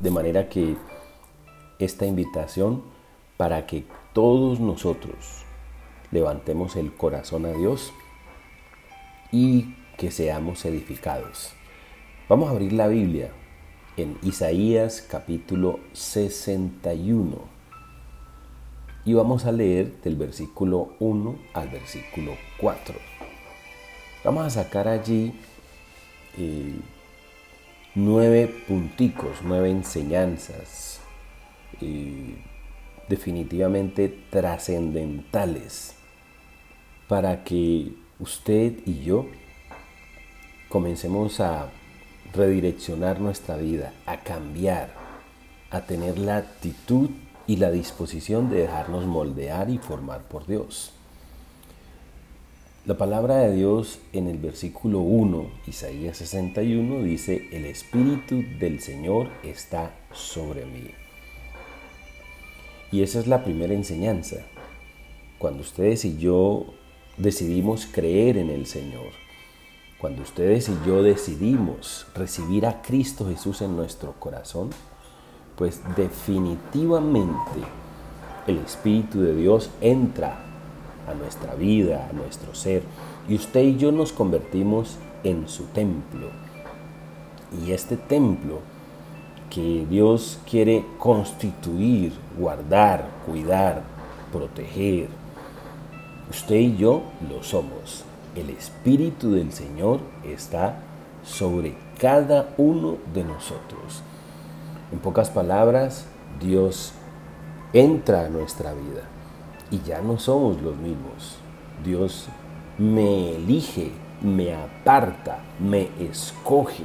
De manera que esta invitación para que todos nosotros levantemos el corazón a Dios y que seamos edificados. Vamos a abrir la Biblia en Isaías capítulo 61 y vamos a leer del versículo 1 al versículo 4. Vamos a sacar allí nueve punticos, nueve enseñanzas eh, definitivamente trascendentales para que usted y yo comencemos a redireccionar nuestra vida, a cambiar, a tener la actitud y la disposición de dejarnos moldear y formar por Dios. La palabra de Dios en el versículo 1, Isaías 61, dice, el Espíritu del Señor está sobre mí. Y esa es la primera enseñanza. Cuando ustedes y yo decidimos creer en el Señor, cuando ustedes y yo decidimos recibir a Cristo Jesús en nuestro corazón, pues definitivamente el Espíritu de Dios entra a nuestra vida, a nuestro ser. Y usted y yo nos convertimos en su templo. Y este templo que Dios quiere constituir, guardar, cuidar, proteger, usted y yo lo somos. El Espíritu del Señor está sobre cada uno de nosotros. En pocas palabras, Dios entra a nuestra vida y ya no somos los mismos. Dios me elige, me aparta, me escoge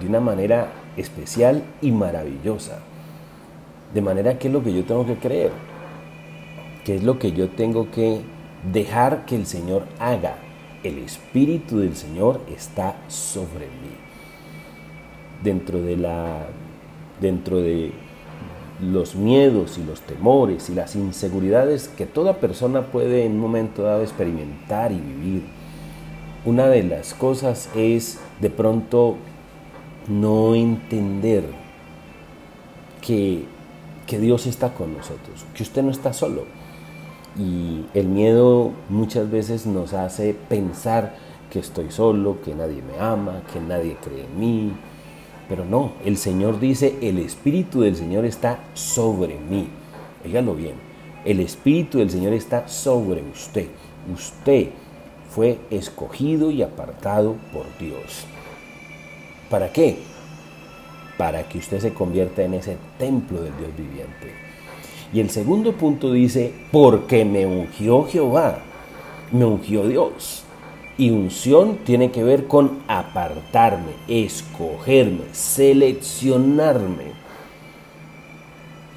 de una manera especial y maravillosa. De manera que es lo que yo tengo que creer, que es lo que yo tengo que dejar que el Señor haga. El Espíritu del Señor está sobre mí. Dentro de la dentro de los miedos y los temores y las inseguridades que toda persona puede en un momento dado experimentar y vivir. Una de las cosas es de pronto no entender que, que Dios está con nosotros, que usted no está solo. Y el miedo muchas veces nos hace pensar que estoy solo, que nadie me ama, que nadie cree en mí, pero no, el Señor dice, el Espíritu del Señor está sobre mí. Óigalo bien, el Espíritu del Señor está sobre usted. Usted fue escogido y apartado por Dios. ¿Para qué? Para que usted se convierta en ese templo del Dios viviente. Y el segundo punto dice, porque me ungió Jehová, me ungió Dios. Y unción tiene que ver con apartarme, escogerme, seleccionarme.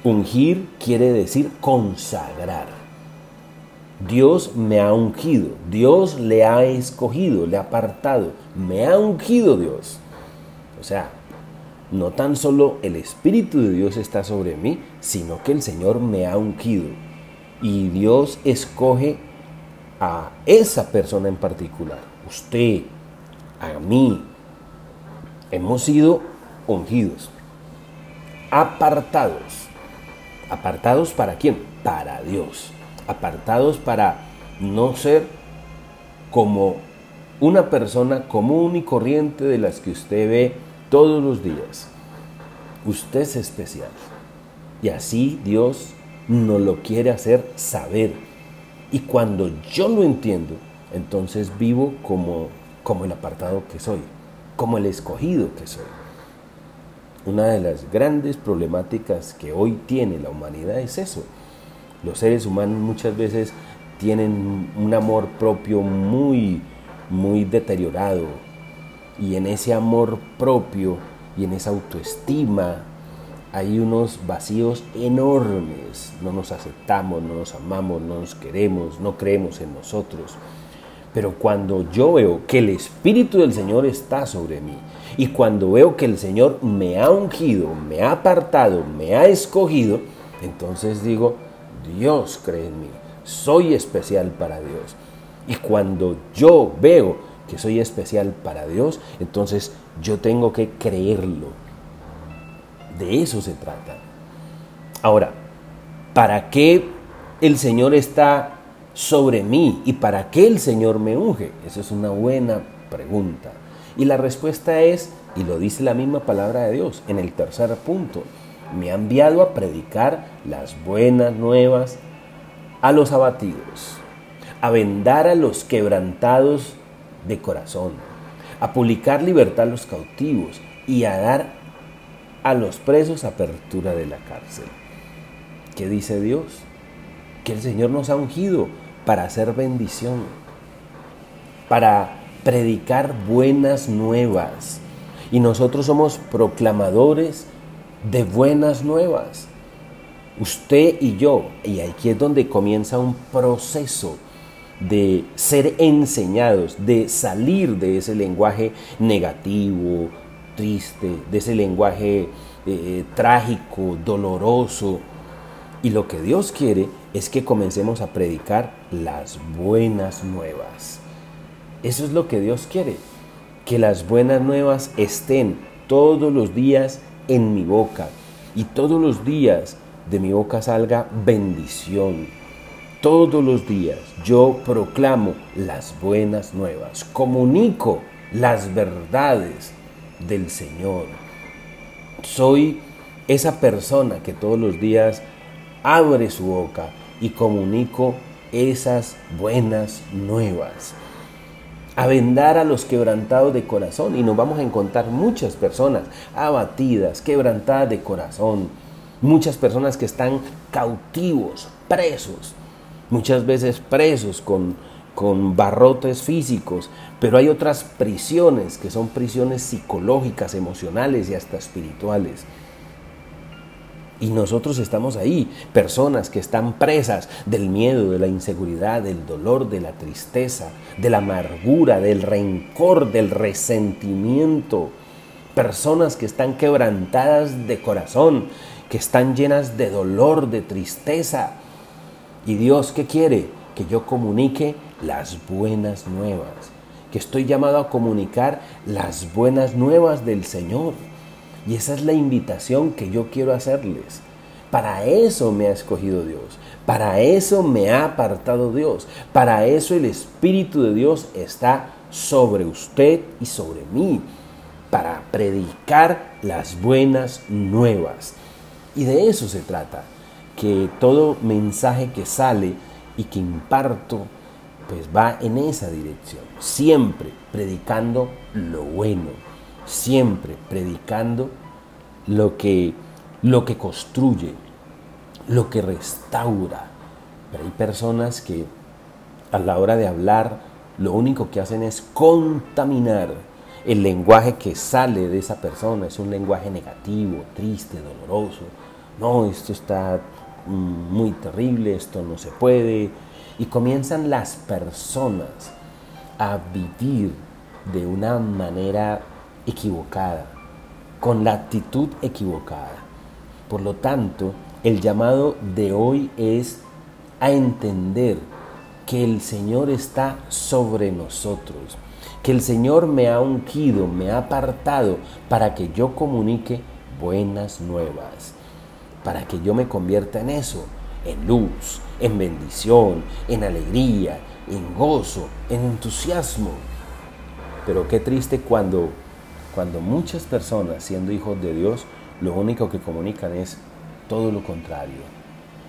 Ungir quiere decir consagrar. Dios me ha ungido, Dios le ha escogido, le ha apartado, me ha ungido Dios. O sea, no tan solo el Espíritu de Dios está sobre mí, sino que el Señor me ha ungido. Y Dios escoge a esa persona en particular, usted, a mí, hemos sido ungidos, apartados. ¿Apartados para quién? Para Dios. Apartados para no ser como una persona común y corriente de las que usted ve todos los días. Usted es especial. Y así Dios nos lo quiere hacer saber y cuando yo lo entiendo, entonces vivo como, como el apartado que soy, como el escogido que soy. Una de las grandes problemáticas que hoy tiene la humanidad es eso. Los seres humanos muchas veces tienen un amor propio muy, muy deteriorado. Y en ese amor propio y en esa autoestima hay unos vacíos enormes. No nos aceptamos, no nos amamos, no nos queremos, no creemos en nosotros. Pero cuando yo veo que el Espíritu del Señor está sobre mí y cuando veo que el Señor me ha ungido, me ha apartado, me ha escogido, entonces digo, Dios cree en mí, soy especial para Dios. Y cuando yo veo que soy especial para Dios, entonces yo tengo que creerlo De eso se trata. Ahora, ¿para qué el Señor está sobre mí y para qué el Señor me unge? Esa es una buena pregunta. Y la respuesta es, y lo dice la misma palabra de Dios en el tercer punto, me ha enviado a predicar las buenas nuevas a los abatidos, a vendar a los quebrantados de corazón, a publicar libertad a los cautivos y a dar a los presos apertura de la cárcel. ¿Qué dice Dios? Que el Señor nos ha ungido para hacer bendición, para predicar buenas nuevas. Y nosotros somos proclamadores de buenas nuevas. Usted y yo, y aquí es donde comienza un proceso de ser enseñados, de salir de ese lenguaje negativo, triste, de ese lenguaje eh, trágico, doloroso. Y lo que Dios quiere es que comencemos a predicar las buenas nuevas. Eso es lo que Dios quiere, que las buenas nuevas estén todos los días en mi boca y todos los días de mi boca salga bendición. Todos los días yo proclamo las buenas nuevas, comunico las verdades del Señor. Soy esa persona que todos los días abre su boca y comunico esas buenas nuevas a vendar a los quebrantados de corazón. Y nos vamos a encontrar muchas personas abatidas, quebrantadas de corazón. Muchas personas que están cautivos, presos. Muchas veces presos con, con barrotes físicos. Pero hay otras prisiones que son prisiones psicológicas, emocionales y hasta espirituales. Y nosotros estamos ahí, personas que están presas del miedo, de la inseguridad, del dolor, de la tristeza, de la amargura, del rencor, del resentimiento. Personas que están quebrantadas de corazón, que están llenas de dolor, de tristeza. ¿Y Dios qué quiere? Que yo comunique las buenas nuevas. Que estoy llamado a comunicar las buenas nuevas del Señor. Y esa es la invitación que yo quiero hacerles. Para eso me ha escogido Dios. Para eso me ha apartado Dios. Para eso el Espíritu de Dios está sobre usted y sobre mí. Para predicar las buenas nuevas. Y de eso se trata. Que todo mensaje que sale y que imparto, pues va en esa dirección. Siempre predicando lo bueno siempre predicando lo que, lo que construye, lo que restaura. Pero hay personas que a la hora de hablar lo único que hacen es contaminar el lenguaje que sale de esa persona. Es un lenguaje negativo, triste, doloroso. No, esto está muy terrible, esto no se puede. Y comienzan las personas a vivir de una manera equivocada, con la actitud equivocada. Por lo tanto, el llamado de hoy es a entender que el Señor está sobre nosotros, que el Señor me ha ungido, me ha apartado para que yo comunique buenas nuevas, para que yo me convierta en eso, en luz, en bendición, en alegría, en gozo, en entusiasmo. Pero qué triste cuando cuando muchas personas, siendo hijos de Dios, lo único que comunican es todo lo contrario,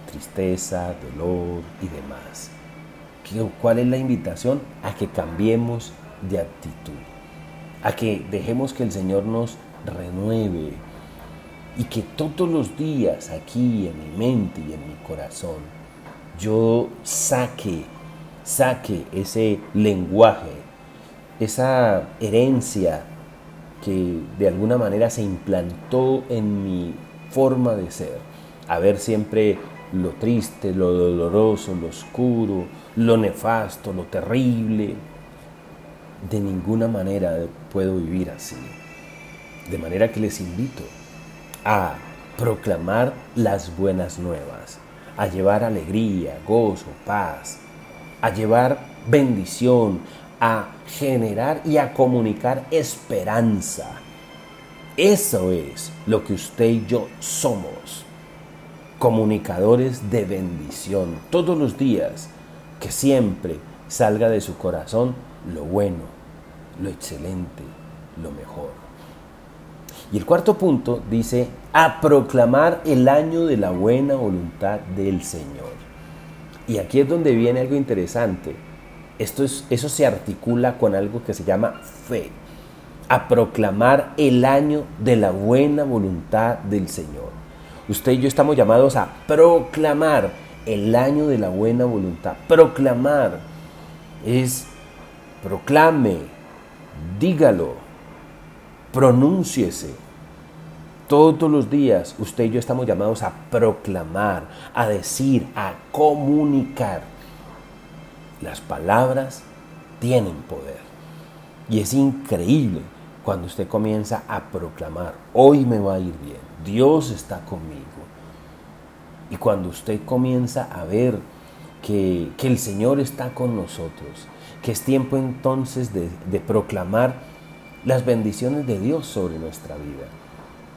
tristeza, dolor y demás. ¿Cuál es la invitación? A que cambiemos de actitud, a que dejemos que el Señor nos renueve y que todos los días aquí en mi mente y en mi corazón yo saque, saque ese lenguaje, esa herencia que de alguna manera se implantó en mi forma de ser, a ver siempre lo triste, lo doloroso, lo oscuro, lo nefasto, lo terrible. De ninguna manera puedo vivir así. De manera que les invito a proclamar las buenas nuevas, a llevar alegría, gozo, paz, a llevar bendición, a generar y a comunicar esperanza. Eso es lo que usted y yo somos. Comunicadores de bendición. Todos los días. Que siempre salga de su corazón lo bueno, lo excelente, lo mejor. Y el cuarto punto dice, a proclamar el año de la buena voluntad del Señor. Y aquí es donde viene algo interesante. Esto es, eso se articula con algo que se llama fe. A proclamar el año de la buena voluntad del Señor. Usted y yo estamos llamados a proclamar el año de la buena voluntad. Proclamar es proclame, dígalo, pronúnciese. Todos los días usted y yo estamos llamados a proclamar, a decir, a comunicar. Las palabras tienen poder. Y es increíble cuando usted comienza a proclamar, hoy me va a ir bien, Dios está conmigo. Y cuando usted comienza a ver que, el Señor está con nosotros, que es tiempo entonces de, de proclamar las bendiciones de Dios sobre nuestra vida,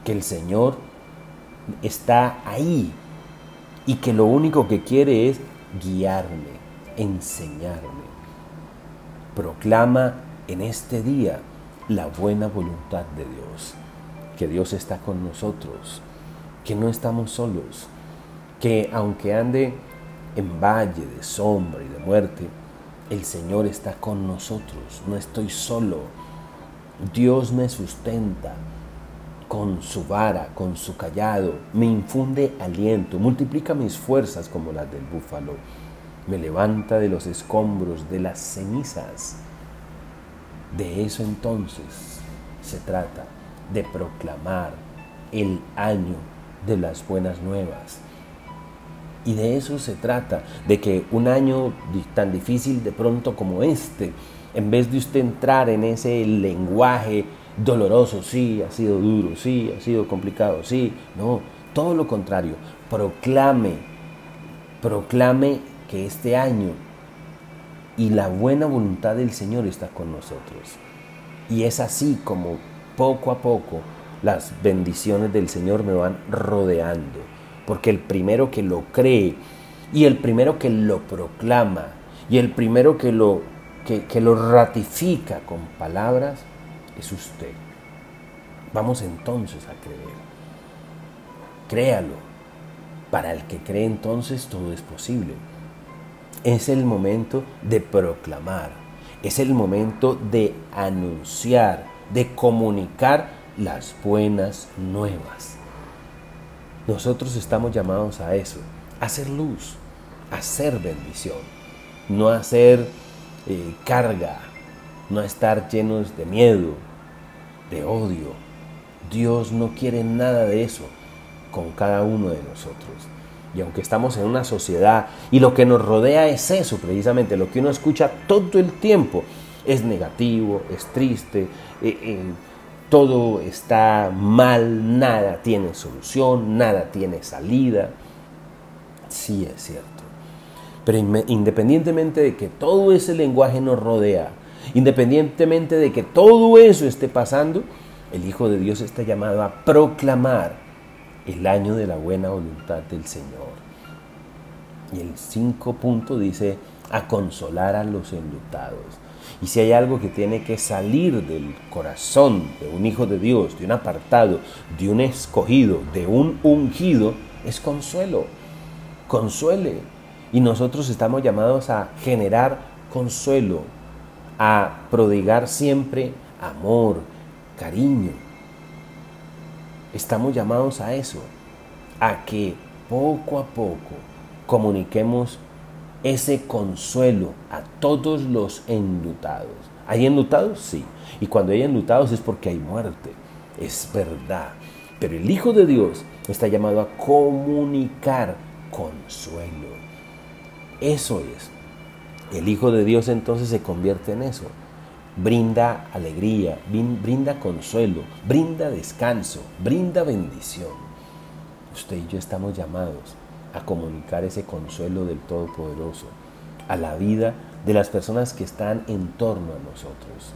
que el Señor está ahí y que lo único que quiere es guiarme, enseñarme. Proclama en este día la buena voluntad de Dios, que Dios está con nosotros, que no estamos solos, que aunque ande en valle de sombra y de muerte, el Señor está con nosotros, no estoy solo Dios me sustenta con su vara, con su callado, me infunde aliento, multiplica mis fuerzas como las del búfalo, me levanta de los escombros, de las cenizas. De eso entonces se trata, de proclamar el año de las buenas nuevas. Y de eso se trata, de que un año tan difícil de pronto como este, en vez de usted entrar en ese lenguaje doloroso, sí, ha sido duro, sí, ha sido complicado, sí, no, todo lo contrario, proclame, proclame que este año y la buena voluntad del Señor está con nosotros. Y es así como poco a poco las bendiciones del Señor me van rodeando, porque el primero que lo cree y el primero que lo proclama y el primero que lo que, lo ratifica con palabras es usted. Vamos entonces a creer. Créalo. Para el que cree entonces todo es posible. Es el momento de proclamar. Es el momento de anunciar, de comunicar las buenas nuevas. Nosotros estamos llamados a eso, hacer luz, hacer bendición, no a ser eh, carga, no estar llenos de miedo, de odio. Dios no quiere nada de eso con cada uno de nosotros. Y aunque estamos en una sociedad y lo que nos rodea es eso precisamente, lo que uno escucha todo el tiempo es negativo, es triste, eh, eh, todo está mal, nada tiene solución, nada tiene salida. Sí es cierto. Pero independientemente de que todo ese lenguaje nos rodea, independientemente de que todo eso esté pasando, el Hijo de Dios está llamado a proclamar el año de la buena voluntad del Señor. Y el cinco punto dice a consolar a los enlutados. Y si hay algo que tiene que salir del corazón de un hijo de Dios, de un apartado, de un escogido, de un ungido, es consuelo. Consuele, y nosotros estamos llamados a generar consuelo, a prodigar siempre amor, cariño. Estamos llamados a eso, a que poco a poco comuniquemos ese consuelo a todos los enlutados. ¿Hay enlutados? Sí. Y cuando hay enlutados es porque hay muerte. Es verdad. Pero el Hijo de Dios está llamado a comunicar consuelo. Eso es. El Hijo de Dios entonces se convierte en eso. Brinda alegría, brinda consuelo, brinda descanso, brinda bendición. Usted y yo estamos llamados a comunicar ese consuelo del Todopoderoso a la vida de las personas que están en torno a nosotros.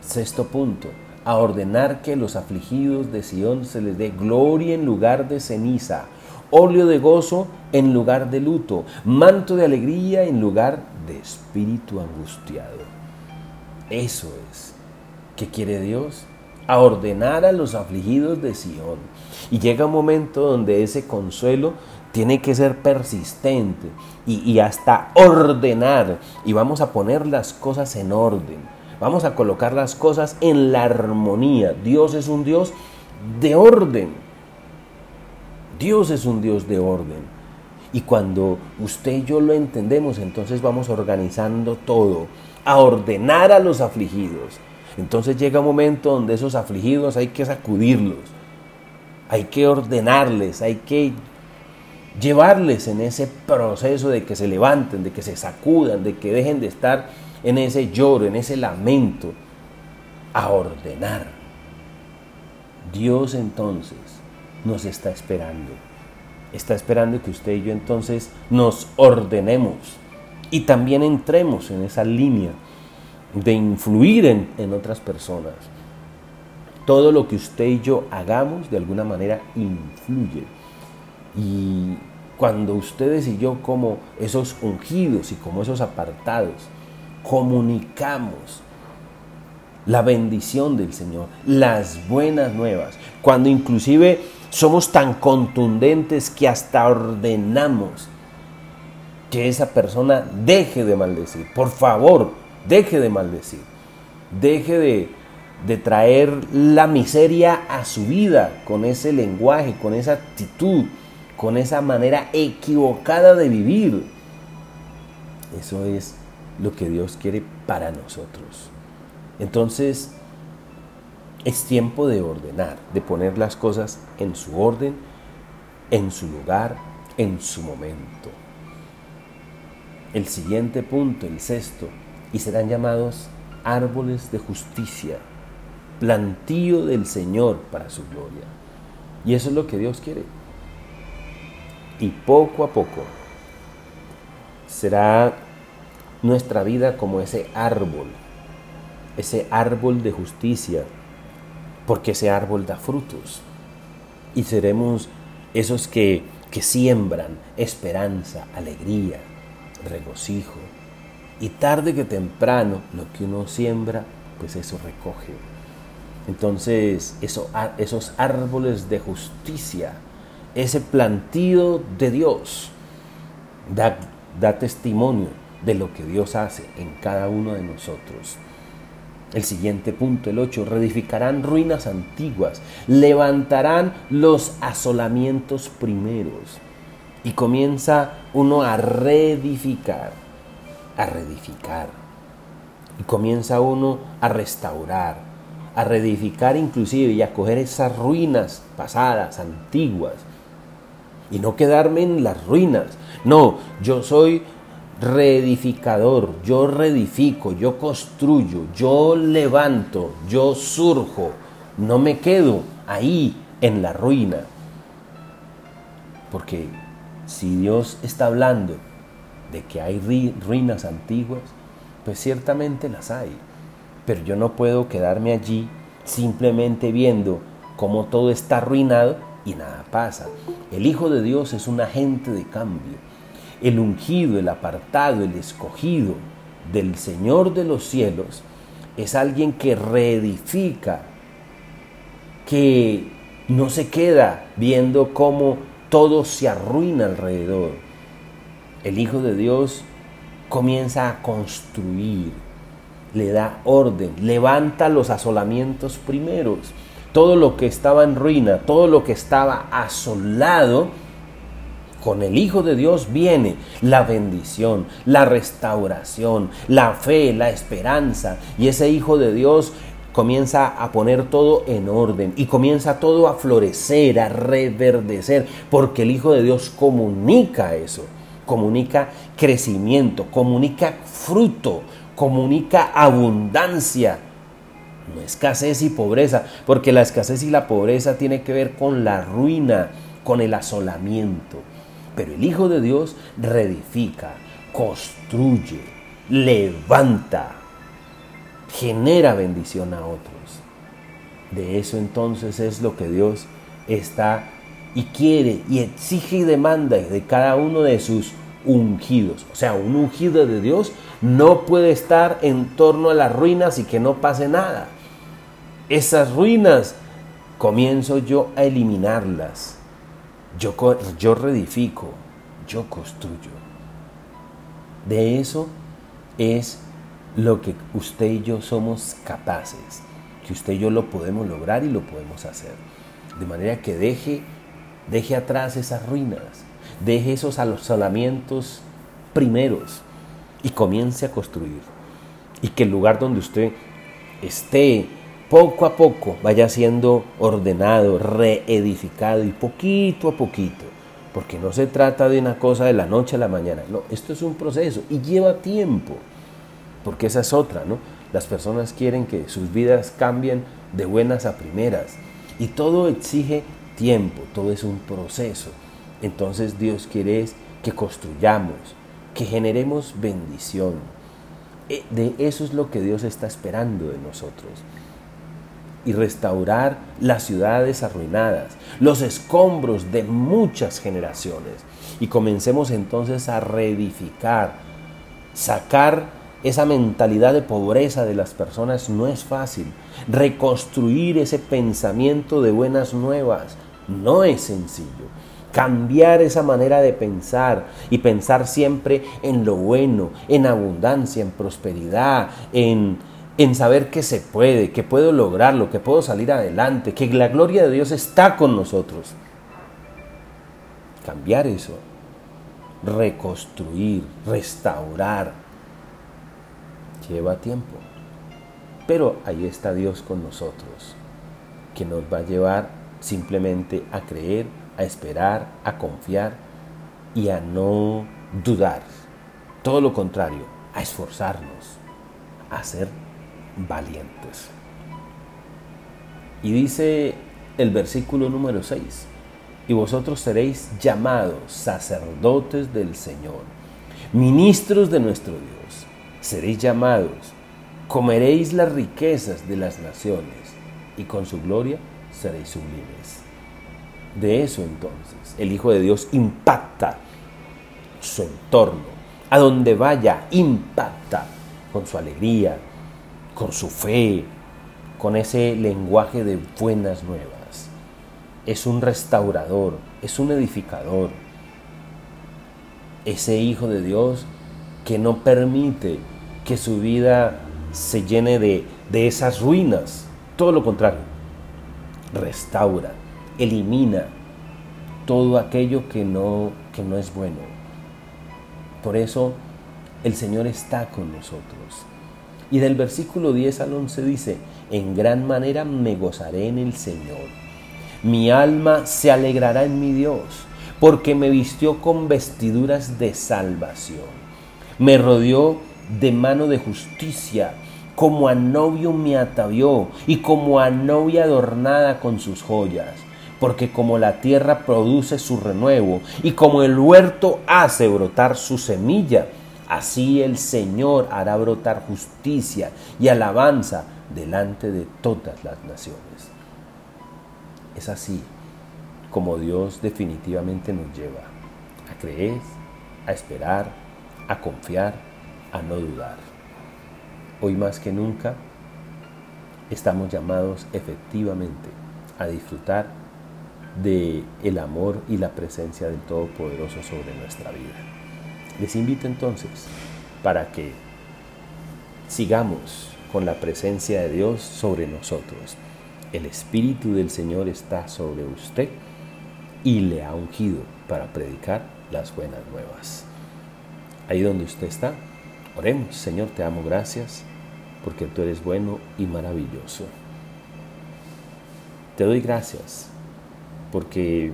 Sexto punto, a ordenar que los afligidos de Sión se les dé gloria en lugar de ceniza, óleo de gozo en lugar de luto, manto de alegría en lugar de espíritu angustiado. Eso es. ¿Qué quiere Dios? A ordenar a los afligidos de Sión. Y llega un momento donde ese consuelo tiene que ser persistente y, y hasta ordenar. Y vamos a poner las cosas en orden Vamos a colocar las cosas en la armonía. Dios es un Dios de orden. Dios es un Dios de orden. Y cuando usted y yo lo entendemos, entonces vamos organizando todo, a ordenar a los afligidos. Entonces llega un momento donde esos afligidos hay que sacudirlos, hay que ordenarles, hay que llevarles en ese proceso de que se levanten, de que se sacudan, de que dejen de estar en ese lloro, en ese lamento, a ordenar. Dios entonces nos está esperando. Está esperando que usted y yo entonces nos ordenemos y también entremos en esa línea de influir en, en otras personas. Todo lo que usted y yo hagamos de alguna manera influye. Y cuando ustedes y yo como esos ungidos y como esos apartados, comunicamos la bendición del Señor, las buenas nuevas, cuando inclusive somos tan contundentes que hasta ordenamos que esa persona deje de maldecir. Por favor, deje de maldecir. Deje de, traer la miseria a su vida con ese lenguaje, con esa actitud, con esa manera equivocada de vivir. Eso es lo que Dios quiere para nosotros. Entonces, es tiempo de ordenar, de poner las cosas en su orden, en su lugar, en su momento. El siguiente punto, el sexto, y serán llamados árboles de justicia, plantío del Señor para su gloria. Y eso es lo que Dios quiere. Y poco a poco será nuestra vida como ese árbol, ese árbol de justicia, porque ese árbol da frutos. Y seremos esos que, que siembran esperanza, alegría, regocijo. Y tarde que temprano, lo que uno siembra, pues eso recoge. Entonces, eso, esos árboles de justicia, ese plantío de Dios, da, da testimonio de lo que Dios hace en cada uno de nosotros. El siguiente punto, el 8, reedificarán ruinas antiguas, levantarán los asolamientos primeros. Y comienza uno a reedificar, a reedificar. Y comienza uno a restaurar, a reedificar inclusive y a coger esas ruinas pasadas, antiguas. Y no quedarme en las ruinas. No, yo soy reedificador, yo reedifico, yo construyo, yo levanto, yo surjo, no me quedo ahí en la ruina. Porque si Dios está hablando de que hay ruinas antiguas, pues ciertamente las hay. Pero yo no puedo quedarme allí simplemente viendo cómo todo está arruinado y nada pasa. El Hijo de Dios es un agente de cambio el ungido, el apartado, el escogido del Señor de los cielos, es alguien que reedifica, que no se queda viendo cómo todo se arruina alrededor. El Hijo de Dios comienza a construir, le da orden, levanta los asolamientos primeros. Todo lo que estaba en ruina, todo lo que estaba asolado, con el Hijo de Dios viene la bendición, la restauración, la fe, la esperanza. Y ese Hijo de Dios comienza a poner todo en orden y comienza todo a florecer, a reverdecer, porque el Hijo de Dios comunica eso, comunica crecimiento, comunica fruto, comunica abundancia. No escasez y pobreza, porque la escasez y la pobreza tiene que ver con la ruina, con el asolamiento. Pero el Hijo de Dios reedifica, construye, levanta, genera bendición a otros. De eso entonces es lo que Dios está y quiere y exige y demanda de cada uno de sus ungidos. O sea, un ungido de Dios no puede estar en torno a las ruinas y que no pase nada. Esas ruinas comienzo yo a eliminarlas. Yo, yo reedifico, yo construyo. De eso es lo que usted y yo somos capaces, que usted y yo lo podemos lograr y lo podemos hacer. De manera que deje, deje atrás esas ruinas, deje esos asolamientos primeros y comience a construir. Y que el lugar donde usted esté, poco a poco, vaya siendo ordenado, reedificado y poquito a poquito. Porque no se trata de una cosa de la noche a la mañana. No, esto es un proceso y lleva tiempo. Porque esa es otra, ¿no? Las personas quieren que sus vidas cambien de buenas a primeras. Y todo exige tiempo, todo es un proceso. Entonces Dios quiere que construyamos, que generemos bendición. E, de eso es lo que Dios está esperando de nosotros. Y restaurar las ciudades arruinadas, los escombros de muchas generaciones. Y comencemos entonces a reedificar, sacar esa mentalidad de pobreza de las personas no es fácil. Reconstruir ese pensamiento de buenas nuevas no es sencillo. Cambiar esa manera de pensar y pensar siempre en lo bueno, en abundancia, en prosperidad, en, en saber que se puede, que puedo lograrlo, que puedo salir adelante, que la gloria de Dios está con nosotros. Cambiar eso, reconstruir, restaurar, lleva tiempo. Pero ahí está Dios con nosotros, que nos va a llevar simplemente a creer, a esperar, a confiar y a no dudar. Todo lo contrario, a esforzarnos, a ser valientes. Y dice el versículo número 6, y vosotros seréis llamados sacerdotes del Señor, ministros de nuestro Dios seréis llamados, comeréis las riquezas de las naciones y con su gloria seréis sublimes. De eso entonces el Hijo de Dios impacta su entorno, a donde vaya, impacta con su alegría, con su fe, con ese lenguaje de buenas nuevas. Es un restaurador, es un edificador. Ese Hijo de Dios que no permite que su vida se llene de, esas ruinas. Todo lo contrario, restaura, elimina todo aquello que no, que no es bueno. Por eso el Señor está con nosotros. Y del versículo 10 al 11 dice, en gran manera me gozaré en el Señor. Mi alma se alegrará en mi Dios, porque me vistió con vestiduras de salvación. Me rodeó de mano de justicia, como a novio me atavió y como a novia adornada con sus joyas. Porque como la tierra produce su renuevo y como el huerto hace brotar su semilla, así el Señor hará brotar justicia y alabanza delante de todas las naciones. Es así como Dios definitivamente nos lleva a creer, a esperar, a confiar a no dudar. Hoy más que nunca estamos llamados efectivamente a disfrutar de el amor y la presencia del Todopoderoso sobre nuestra vida. Les invito entonces para que sigamos con la presencia de Dios sobre nosotros. El Espíritu del Señor está sobre usted y le ha ungido para predicar las buenas nuevas. Ahí donde usted está, Oremos, Señor, te amo, gracias, porque tú eres bueno y maravilloso. Te doy gracias, porque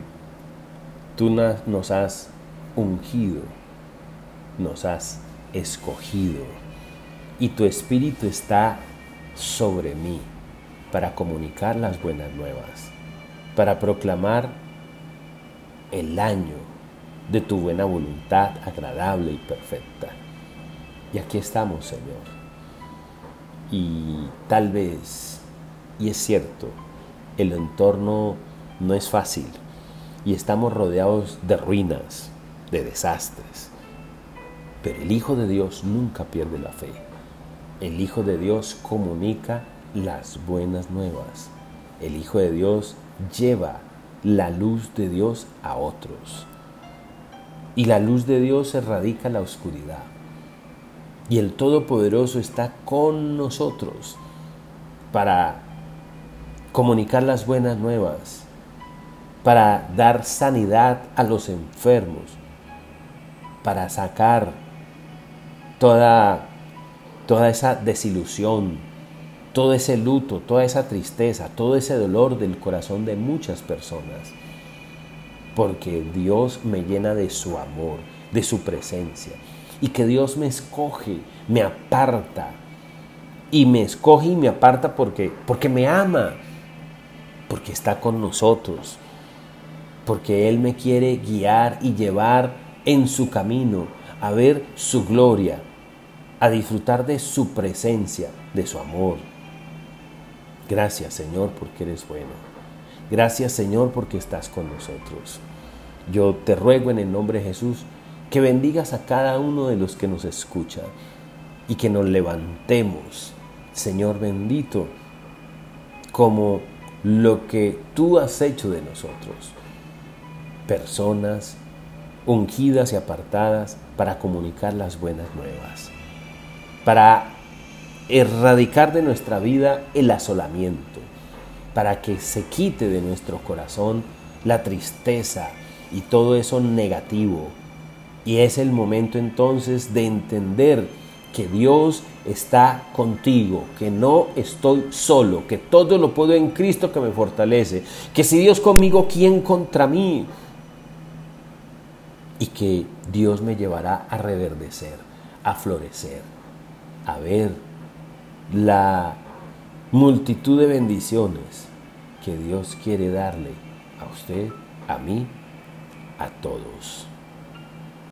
tú nos has ungido, nos has escogido, y tu espíritu está sobre mí para comunicar las buenas nuevas, para proclamar el año de tu buena voluntad agradable y perfecta. Y aquí estamos, Señor. Y tal vez, y es cierto, el entorno no es fácil y estamos rodeados de ruinas, de desastres. El Hijo de Dios nunca pierde la fe. El Hijo de Dios comunica las buenas nuevas. El Hijo de Dios lleva la luz de Dios a otros. Y la luz de Dios erradica la oscuridad. Y el Todopoderoso está con nosotros para comunicar las buenas nuevas, para dar sanidad a los enfermos, para sacar toda, toda esa desilusión, todo ese luto, toda esa tristeza, todo ese dolor del corazón de muchas personas. Porque Dios me llena de su amor, de su presencia. Y que Dios me escoge, me aparta. Y me escoge y me aparta porque, porque me ama, porque está con nosotros, porque Él me quiere guiar y llevar en su camino a ver su gloria, a disfrutar de su presencia, de su amor. Gracias Señor porque eres bueno. Gracias Señor porque estás con nosotros. Yo te ruego en el nombre de Jesús que bendigas a cada uno de los que nos escuchan y que nos levantemos, Señor bendito, como lo que tú has hecho de nosotros. Personas ungidas y apartadas para comunicar las buenas nuevas, para erradicar de nuestra vida el asolamiento, para que se quite de nuestro corazón la tristeza y todo eso negativo. Y es el momento entonces de entender que Dios está contigo, que no estoy solo, que todo lo puedo en Cristo que me fortalece, que si Dios conmigo, ¿quién contra mí? Y que Dios me llevará a reverdecer, a florecer, a ver la multitud de bendiciones que Dios quiere darle a usted, a mí, a todos.